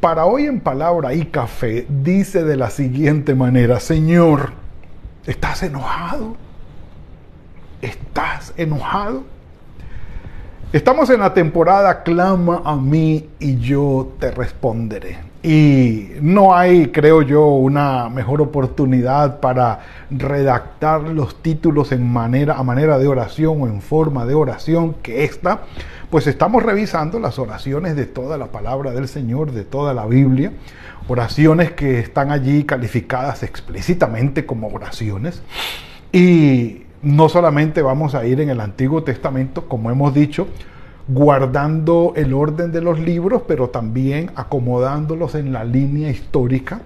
para hoy en palabra y café dice de la siguiente manera, Señor, ¿estás enojado? ¿Estás enojado? Estamos en la temporada Clama a mí y yo te responderé. Y no hay, creo yo, una mejor oportunidad para redactar los títulos en manera, a manera de oración o en forma de oración que esta. Pues estamos revisando las oraciones de toda la palabra del Señor, de toda la Biblia. Oraciones que están allí calificadas explícitamente como oraciones. Y no solamente vamos a ir en el Antiguo Testamento, como hemos dicho, guardando el orden de los libros, pero también acomodándolos en la línea histórica,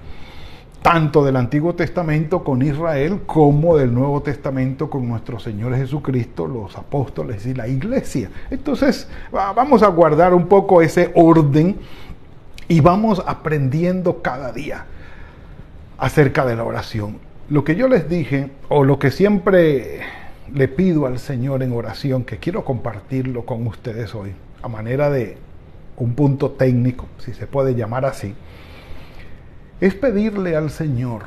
tanto del Antiguo Testamento con Israel como del Nuevo Testamento con nuestro Señor Jesucristo, los apóstoles y la iglesia. Entonces, vamos a guardar un poco ese orden y vamos aprendiendo cada día acerca de la oración. Lo que yo les dije, o lo que siempre le pido al Señor en oración, que quiero compartirlo con ustedes hoy, a manera de un punto técnico, si se puede llamar así, es pedirle al Señor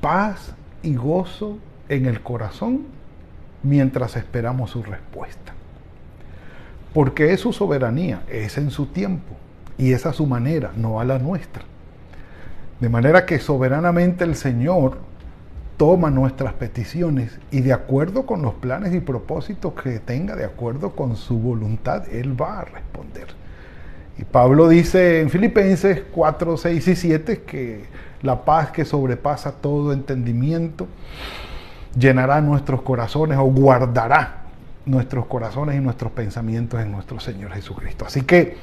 paz y gozo en el corazón mientras esperamos su respuesta. Porque es su soberanía, es en su tiempo y es a su manera, no a la nuestra. De manera que soberanamente el Señor toma nuestras peticiones y de acuerdo con los planes y propósitos que tenga, de acuerdo con su voluntad, Él va a responder. Y Pablo dice en Filipenses 4, 6 y 7 que la paz que sobrepasa todo entendimiento llenará nuestros corazones o guardará nuestros corazones y nuestros pensamientos en nuestro Señor Jesucristo. Así que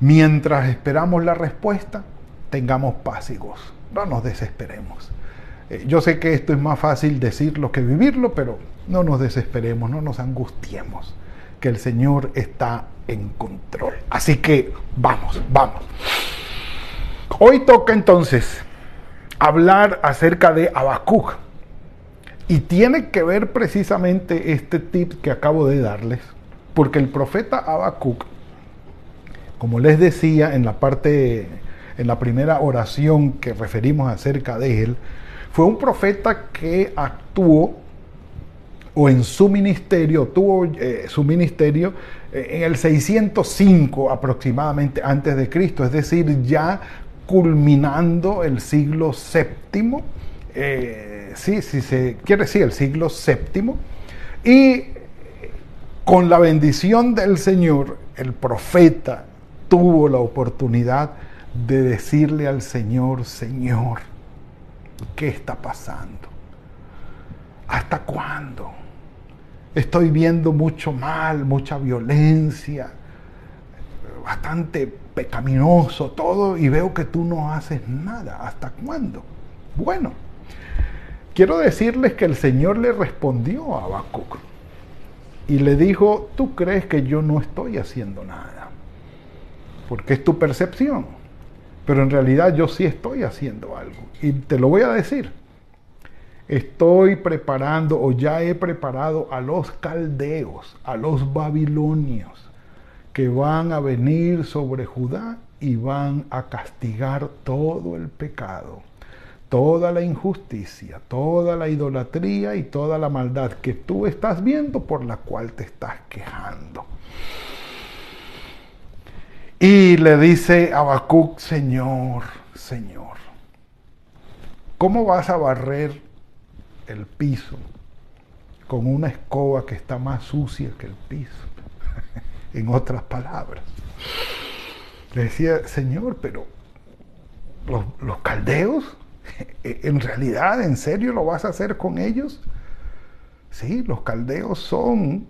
mientras esperamos la respuesta, tengamos paz y gozo. No nos desesperemos. Eh, yo sé que esto es más fácil decirlo que vivirlo, pero no nos desesperemos, no nos angustiemos, que el Señor está en control. Así que vamos, vamos. Hoy toca entonces hablar acerca de Habacuc. Y tiene que ver precisamente este tip que acabo de darles, porque el profeta Habacuc, como les decía en la parte, en la primera oración que referimos acerca de él, fue un profeta que actuó o en su ministerio, tuvo eh, su ministerio eh, en el 605 aproximadamente antes de Cristo, es decir, ya culminando el siglo séptimo, eh, sí, sí se quiere decir el siglo séptimo, y con la bendición del Señor, el profeta tuvo la oportunidad de decirle al Señor, Señor, ¿Qué está pasando? ¿Hasta cuándo? Estoy viendo mucho mal, mucha violencia, bastante pecaminoso todo y veo que tú no haces nada. ¿Hasta cuándo? Bueno, quiero decirles que el Señor le respondió a Habacuc y le dijo, tú crees que yo no estoy haciendo nada, porque es tu percepción. Pero en realidad yo sí estoy haciendo algo. Y te lo voy a decir. Estoy preparando o ya he preparado a los caldeos, a los babilonios, que van a venir sobre Judá y van a castigar todo el pecado, toda la injusticia, toda la idolatría y toda la maldad que tú estás viendo por la cual te estás quejando. Y le dice a Habacuc, Señor, Señor, ¿cómo vas a barrer el piso con una escoba que está más sucia que el piso? en otras palabras. Le decía, Señor, pero los, caldeos, en realidad, ¿en serio lo vas a hacer con ellos? Sí, los caldeos son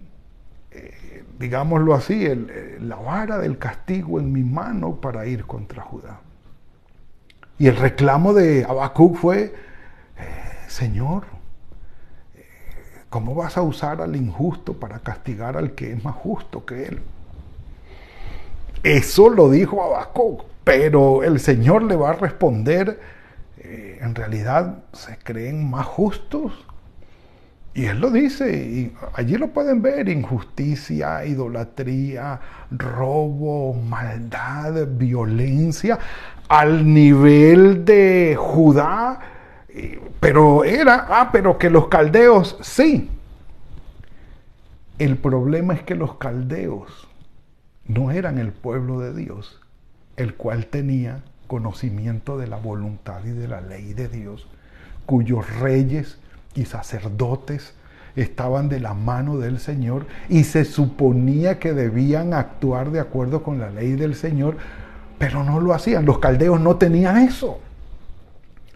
eh, digámoslo así, la vara del castigo en mi mano para ir contra Judá. Y el reclamo de Habacuc fue, eh, Señor, ¿cómo vas a usar al injusto para castigar al que es más justo que él? Eso lo dijo Habacuc, pero el Señor le va a responder, eh, en realidad se creen más justos y él lo dice, y allí lo pueden ver, injusticia, idolatría, robo, maldad, violencia, al nivel de Judá, pero era, ah, pero que los caldeos, sí. El problema es que los caldeos no eran el pueblo de Dios, el cual tenía conocimiento de la voluntad y de la ley de Dios, cuyos reyes y sacerdotes estaban de la mano del Señor y se suponía que debían actuar de acuerdo con la ley del Señor, pero no lo hacían. Los caldeos no tenían eso,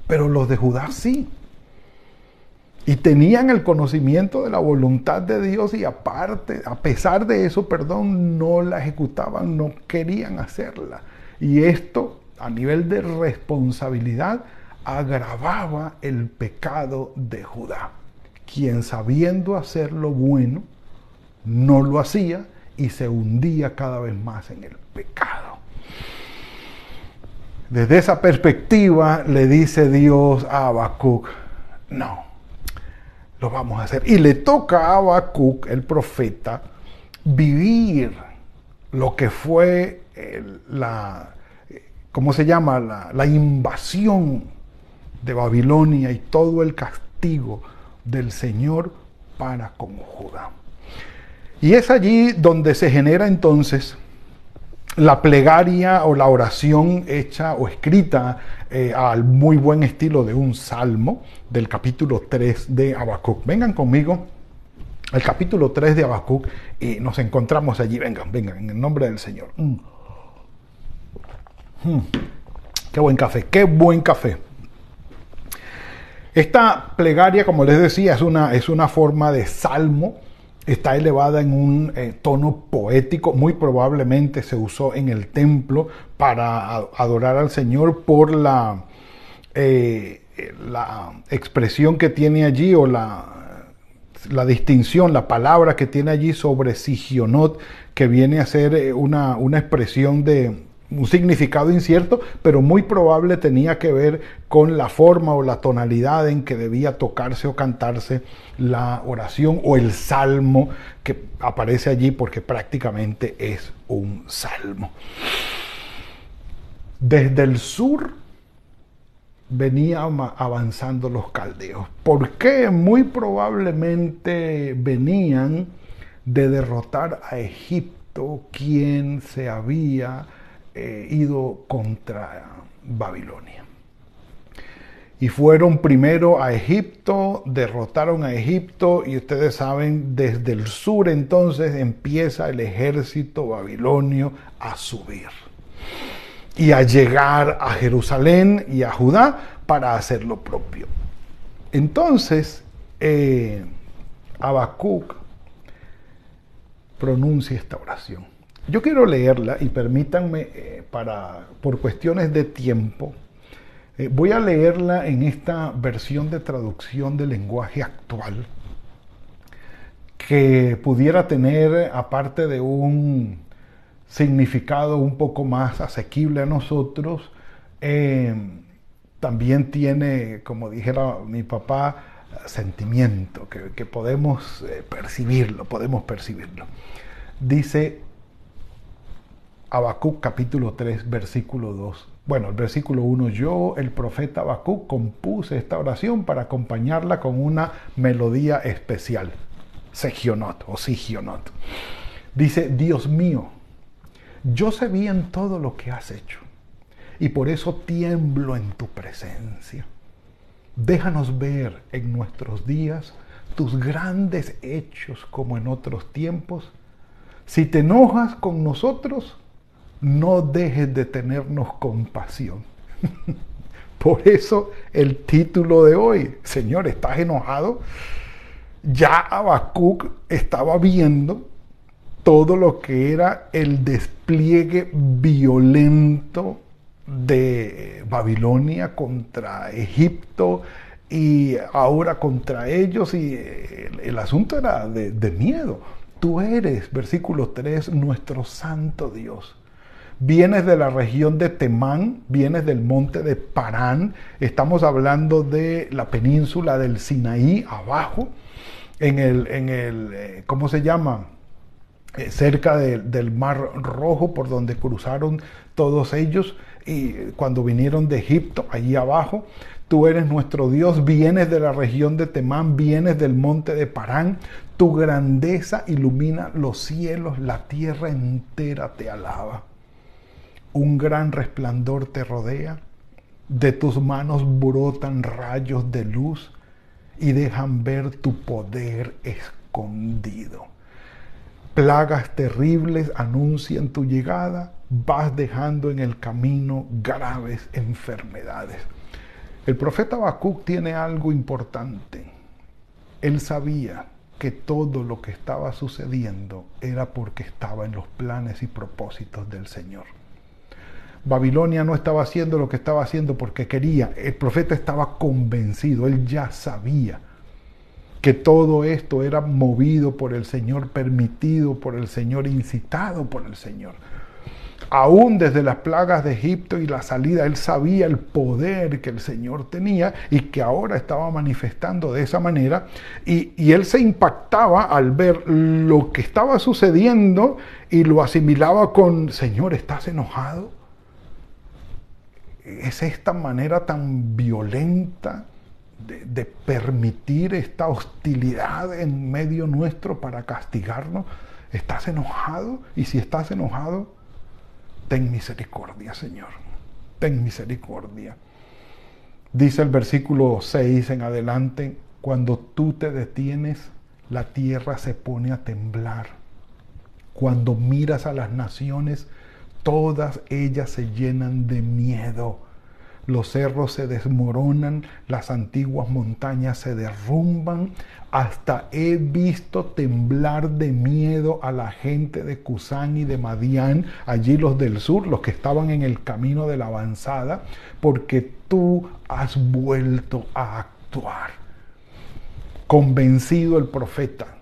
pero los de Judá sí. Y tenían el conocimiento de la voluntad de Dios y aparte, a pesar de eso, perdón, no la ejecutaban, no querían hacerla. Y esto, a nivel de responsabilidad, agravaba el pecado de Judá, quien sabiendo hacer lo bueno, no lo hacía y se hundía cada vez más en el pecado. Desde esa perspectiva le dice Dios a Habacuc, no, lo vamos a hacer. Y le toca a Habacuc, el profeta, vivir lo que fue la, ¿cómo se llama? La, la invasión de Babilonia y todo el castigo del Señor para con Judá. Y es allí donde se genera entonces la plegaria o la oración hecha o escrita eh, al muy buen estilo de un salmo del capítulo 3 de Habacuc. Vengan conmigo al capítulo 3 de Habacuc y nos encontramos allí. Vengan, vengan, en el nombre del Señor. Mm. Mm. Qué buen café, qué buen café. Esta plegaria, como les decía, es una, es una forma de salmo, está elevada en un eh, tono poético, muy probablemente se usó en el templo para adorar al Señor por la, eh, la expresión que tiene allí o la, la distinción, la palabra que tiene allí sobre Sigionot, que viene a ser eh, una, una expresión de, un significado incierto, pero muy probable tenía que ver con la forma o la tonalidad en que debía tocarse o cantarse la oración o el salmo que aparece allí porque prácticamente es un salmo. Desde el sur venían avanzando los caldeos. ¿Por qué? Muy probablemente venían de derrotar a Egipto, quien se había ido contra Babilonia. Y fueron primero a Egipto, derrotaron a Egipto y ustedes saben, desde el sur entonces empieza el ejército babilonio a subir y a llegar a Jerusalén y a Judá para hacer lo propio. Entonces, eh, pronuncia esta oración. Yo quiero leerla y permítanme, eh, para, por cuestiones de tiempo, eh, voy a leerla en esta versión de traducción del lenguaje actual, que pudiera tener, aparte de un significado un poco más asequible a nosotros, eh, también tiene, como dijera mi papá, sentimiento, que, que podemos percibirlo, podemos percibirlo. Dice, Habacuc capítulo 3, versículo 2. Bueno, el versículo 1, yo, el profeta Habacuc, compuse esta oración para acompañarla con una melodía especial, Segionot o Sigionot. Dice, Dios mío, yo sé bien todo lo que has hecho y por eso tiemblo en tu presencia. Déjanos ver en nuestros días tus grandes hechos como en otros tiempos. Si te enojas con nosotros, no dejes de tenernos compasión. Por eso el título de hoy, Señor, ¿estás enojado? Ya Habacuc estaba viendo todo lo que era el despliegue violento de Babilonia contra Egipto y ahora contra ellos y el, asunto era de, de miedo. Tú eres, versículo 3, nuestro santo Dios. Vienes de la región de Temán, vienes del monte de Parán, estamos hablando de la península del Sinaí, abajo, en el, en el eh, ¿cómo se llama? Eh, cerca del Mar Rojo, por donde cruzaron todos ellos, y cuando vinieron de Egipto, allí abajo, tú eres nuestro Dios, vienes de la región de Temán, vienes del monte de Parán, tu grandeza ilumina los cielos, la tierra entera te alaba un gran resplandor te rodea, de tus manos brotan rayos de luz y dejan ver tu poder escondido. Plagas terribles anuncian tu llegada, vas dejando en el camino graves enfermedades. El profeta Habacuc tiene algo importante. Él sabía que todo lo que estaba sucediendo era porque estaba en los planes y propósitos del Señor. Babilonia no estaba haciendo lo que estaba haciendo porque quería. El profeta estaba convencido, él ya sabía que todo esto era movido por el Señor, permitido por el Señor, incitado por el Señor. Aún desde las plagas de Egipto y la salida, él sabía el poder que el Señor tenía y que ahora estaba manifestando de esa manera. Y, y él se impactaba al ver lo que estaba sucediendo y lo asimilaba con, Señor, ¿estás enojado? Es esta manera tan violenta de, permitir esta hostilidad en medio nuestro para castigarnos. ¿Estás enojado? Y si estás enojado, ten misericordia, Señor. Ten misericordia. Dice el versículo 6 en adelante, cuando tú te detienes, la tierra se pone a temblar. Cuando miras a las naciones, todas ellas se llenan de miedo. Los cerros se desmoronan, las antiguas montañas se derrumban. Hasta he visto temblar de miedo a la gente de Cusán y de Madián, allí los del sur, los que estaban en el camino de la avanzada, porque tú has vuelto a actuar. Convencido el profeta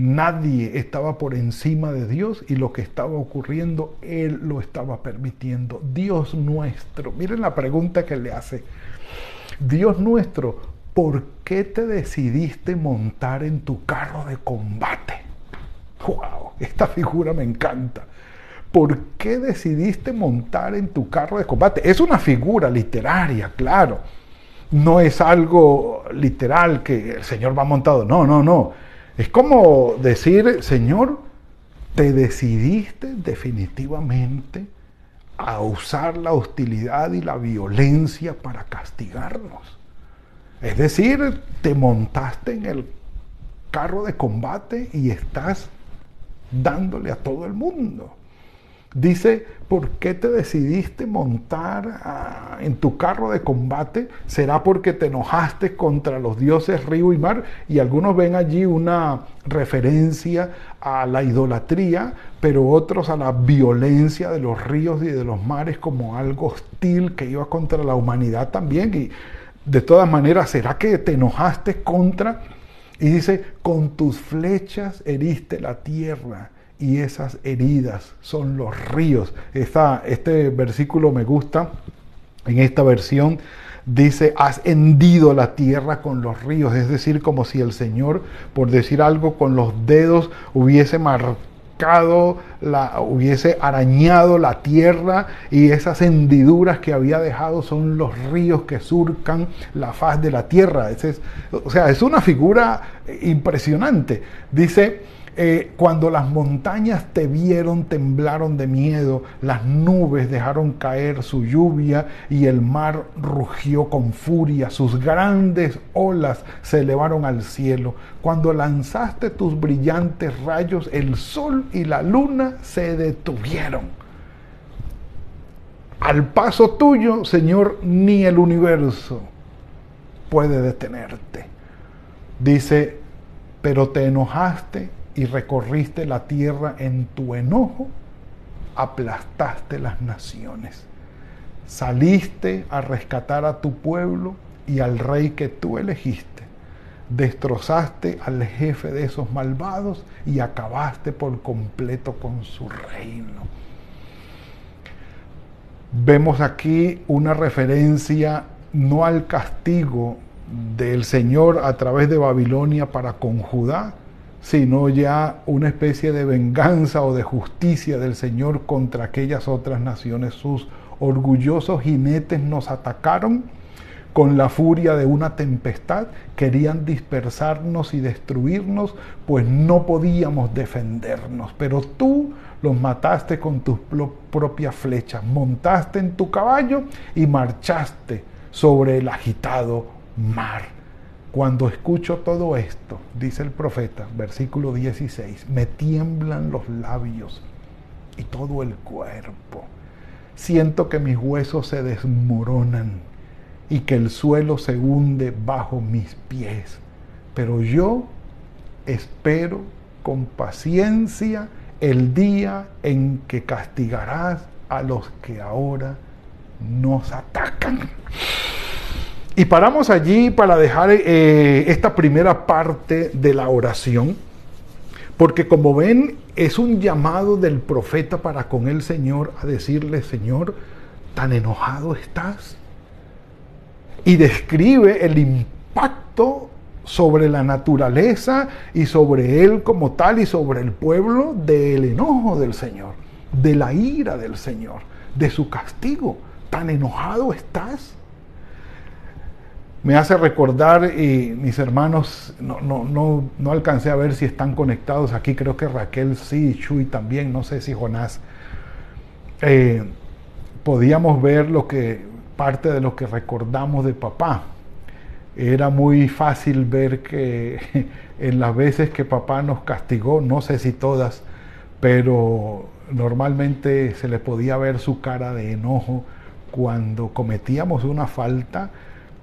Nadie estaba por encima de Dios y lo que estaba ocurriendo, Él lo estaba permitiendo. Dios nuestro, miren la pregunta que le hace. Dios nuestro, ¿por qué te decidiste montar en tu carro de combate? ¡Wow! Esta figura me encanta. ¿Por qué decidiste montar en tu carro de combate? Es una figura literaria, claro. No es algo literal que el Señor va montado. No, no, no es como decir, Señor, te decidiste definitivamente a usar la hostilidad y la violencia para castigarnos. Es decir, te montaste en el carro de combate y estás dándole a todo el mundo. Dice, ¿por qué te decidiste montar ah, en tu carro de combate? ¿Será porque te enojaste contra los dioses río y mar? Y algunos ven allí una referencia a la idolatría, pero otros a la violencia de los ríos y de los mares como algo hostil que iba contra la humanidad también. Y de todas maneras, ¿será que te enojaste contra? Y dice, con tus flechas heriste la tierra y esas heridas son los ríos. este versículo me gusta. En esta versión dice, has hendido la tierra con los ríos, es decir, como si el Señor, por decir algo, con los dedos hubiese marcado, la, hubiese arañado la tierra y esas hendiduras que había dejado son los ríos que surcan la faz de la tierra. o sea, es una figura impresionante. Dice, eh, cuando las montañas te vieron, temblaron de miedo, las nubes dejaron caer su lluvia y el mar rugió con furia, sus grandes olas se elevaron al cielo. Cuando lanzaste tus brillantes rayos, el sol y la luna se detuvieron. Al paso tuyo, Señor, ni el universo puede detenerte. Dice, pero te enojaste y recorriste la tierra en tu enojo, aplastaste las naciones. saliste a rescatar a tu pueblo y al rey que tú elegiste. Destrozaste al jefe de esos malvados y acabaste por completo con su reino. Vemos aquí una referencia no al castigo del Señor a través de Babilonia para con Judá, sino ya una especie de venganza o de justicia del Señor contra aquellas otras naciones. Sus orgullosos jinetes nos atacaron con la furia de una tempestad, querían dispersarnos y destruirnos, pues no podíamos defendernos. Pero tú los mataste con tus propias flechas, montaste en tu caballo y marchaste sobre el agitado mar. Cuando escucho todo esto, dice el profeta, versículo 16, me tiemblan los labios y todo el cuerpo. Siento que mis huesos se desmoronan y que el suelo se hunde bajo mis pies. Pero yo espero con paciencia el día en que castigarás a los que ahora nos atacan. Y paramos allí para dejar eh, esta primera parte de la oración, porque como ven, es un llamado del profeta para con el Señor a decirle, Señor, tan enojado estás. Y describe el impacto sobre la naturaleza y sobre él como tal y sobre el pueblo del enojo del Señor, de la ira del Señor, de su castigo. ¿Tan enojado estás? Me hace recordar, y mis hermanos, no, no, no, no alcancé a ver si están conectados aquí, creo que Raquel sí, Chuy también, no sé si Jonás. Eh, podíamos ver lo que, parte de lo que recordamos de papá. Era muy fácil ver que en las veces que papá nos castigó, no sé si todas, pero normalmente se le podía ver su cara de enojo cuando cometíamos una falta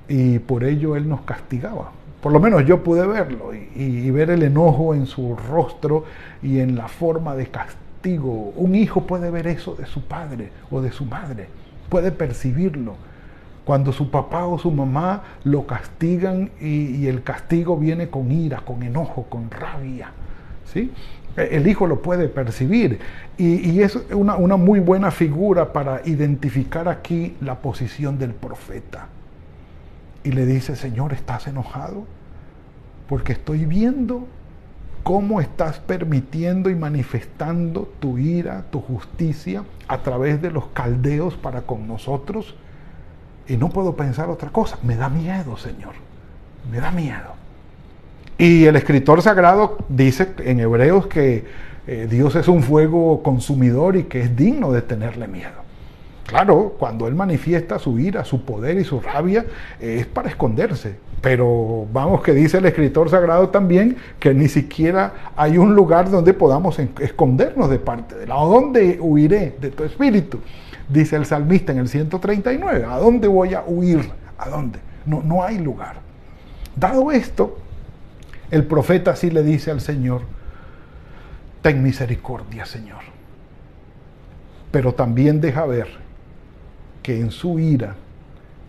y por ello Él nos castigaba. Por lo menos yo pude verlo y, ver el enojo en su rostro y en la forma de castigo. Un hijo puede ver eso de su padre o de su madre, puede percibirlo. Cuando su papá o su mamá lo castigan y, el castigo viene con ira, con enojo, con rabia. ¿sí? El hijo lo puede percibir y, es una, una muy buena figura para identificar aquí la posición del profeta y le dice, Señor, ¿estás enojado? Porque estoy viendo cómo estás permitiendo y manifestando tu ira, tu justicia a través de los caldeos para con nosotros. Y no puedo pensar otra cosa. Me da miedo, Señor. Me da miedo. Y el escritor sagrado dice en Hebreos que eh, Dios es un fuego consumidor y que es digno de tenerle miedo. Claro, cuando Él manifiesta su ira, su poder y su rabia, es para esconderse. Pero vamos que dice el escritor sagrado también que ni siquiera hay un lugar donde podamos escondernos de parte de él. ¿A dónde huiré de tu espíritu? Dice el salmista en el 139. ¿A dónde voy a huir? ¿A dónde? No, no hay lugar. Dado esto, el profeta sí le dice al Señor, ten misericordia, Señor. Pero también deja ver que en su ira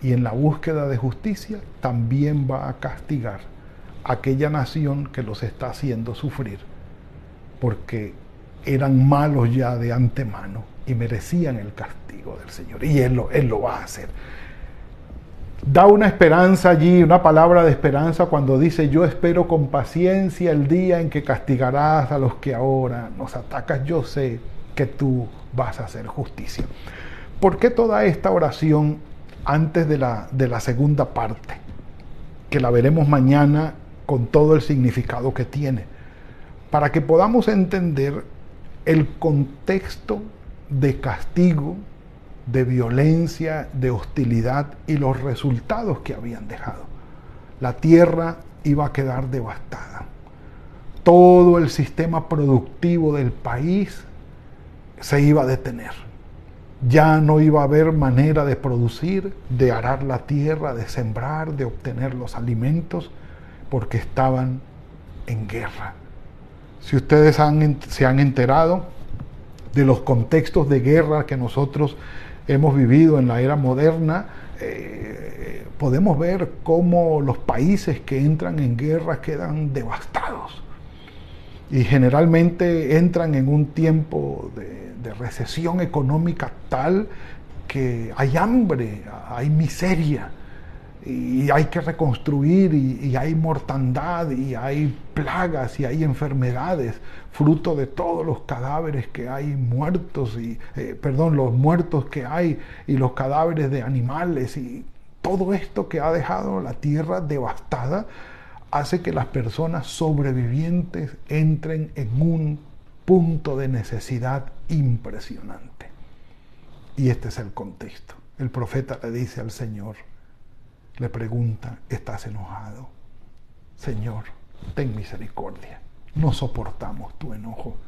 y en la búsqueda de justicia también va a castigar a aquella nación que los está haciendo sufrir, porque eran malos ya de antemano y merecían el castigo del Señor. Y Él lo, él lo va a hacer. Da una esperanza allí, una palabra de esperanza cuando dice, yo espero con paciencia el día en que castigarás a los que ahora nos atacas. Yo sé que tú vas a hacer justicia. ¿Por qué toda esta oración antes de la, de la segunda parte? Que la veremos mañana con todo el significado que tiene. Para que podamos entender el contexto de castigo, de violencia, de hostilidad y los resultados que habían dejado. La tierra iba a quedar devastada. Todo el sistema productivo del país se iba a detener ya no iba a haber manera de producir, de arar la tierra, de sembrar, de obtener los alimentos, porque estaban en guerra. Si ustedes se han enterado de los contextos de guerra que nosotros hemos vivido en la era moderna, eh, podemos ver cómo los países que entran en guerra quedan devastados y generalmente entran en un tiempo de, recesión económica tal que hay hambre, hay miseria y hay que reconstruir y, hay mortandad y hay plagas y hay enfermedades fruto de todos los cadáveres que hay muertos y eh, perdón los muertos que hay y los cadáveres de animales y todo esto que ha dejado la tierra devastada hace que las personas sobrevivientes entren en un punto de necesidad impresionante. Y este es el contexto. El profeta le dice al Señor, le pregunta, ¿estás enojado? Señor, ten misericordia. No soportamos tu enojo.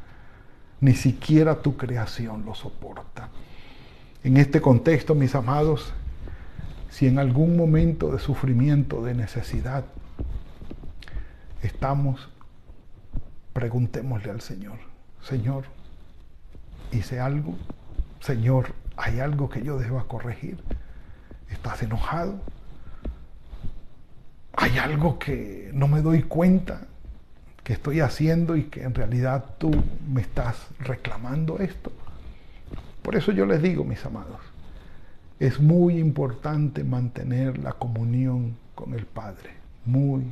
Ni siquiera tu creación lo soporta. En este contexto, mis amados, si en algún momento de sufrimiento, de necesidad, estamos, preguntémosle al Señor, Señor, hice algo, Señor, hay algo que yo deba corregir, estás enojado, hay algo que no me doy cuenta que estoy haciendo y que en realidad tú me estás reclamando esto. Por eso yo les digo, mis amados, es muy importante mantener la comunión con el Padre, muy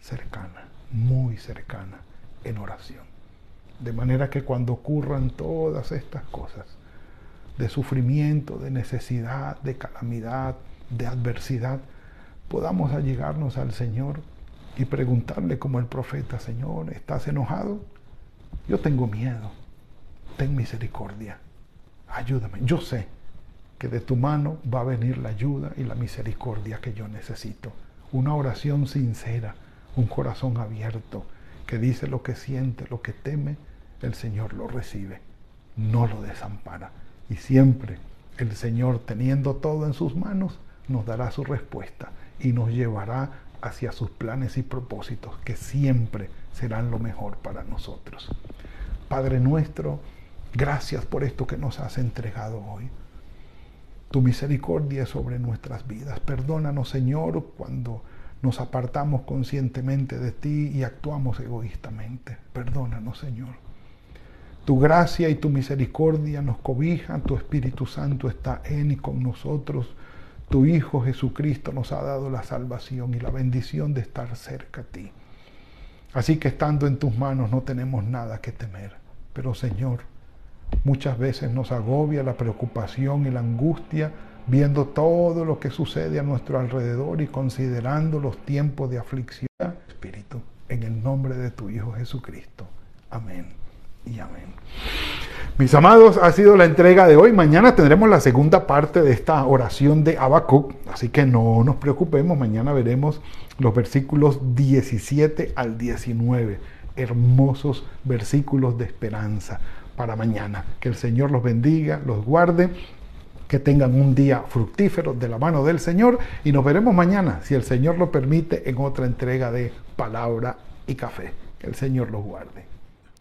cercana muy cercana en oración. De manera que cuando ocurran todas estas cosas, de sufrimiento, de necesidad, de calamidad, de adversidad, podamos allegarnos al Señor y preguntarle como el profeta, Señor, ¿estás enojado? Yo tengo miedo, ten misericordia, ayúdame. Yo sé que de tu mano va a venir la ayuda y la misericordia que yo necesito. Una oración sincera un corazón abierto que dice lo que siente, lo que teme, el Señor lo recibe, no lo desampara. Y siempre el Señor, teniendo todo en sus manos, nos dará su respuesta y nos llevará hacia sus planes y propósitos, que siempre serán lo mejor para nosotros. Padre nuestro, gracias por esto que nos has entregado hoy. Tu misericordia sobre nuestras vidas. Perdónanos, Señor, cuando nos apartamos conscientemente de ti y actuamos egoístamente. Perdónanos, Señor. Tu gracia y tu misericordia nos cobijan, tu Espíritu Santo está en y con nosotros. Tu Hijo Jesucristo nos ha dado la salvación y la bendición de estar cerca a ti. Así que estando en tus manos no tenemos nada que temer. Pero Señor, muchas veces nos agobia la preocupación y la angustia viendo todo lo que sucede a nuestro alrededor y considerando los tiempos de aflicción. Espíritu, en el nombre de tu Hijo Jesucristo. Amén y amén. Mis amados, ha sido la entrega de hoy. Mañana tendremos la segunda parte de esta oración de Habacuc, así que no nos preocupemos. Mañana veremos los versículos 17 al 19. Hermosos versículos de esperanza para mañana. Que el Señor los bendiga, los guarde que tengan un día fructífero de la mano del Señor y nos veremos mañana, si el Señor lo permite, en otra entrega de Palabra y Café. Que el Señor los guarde.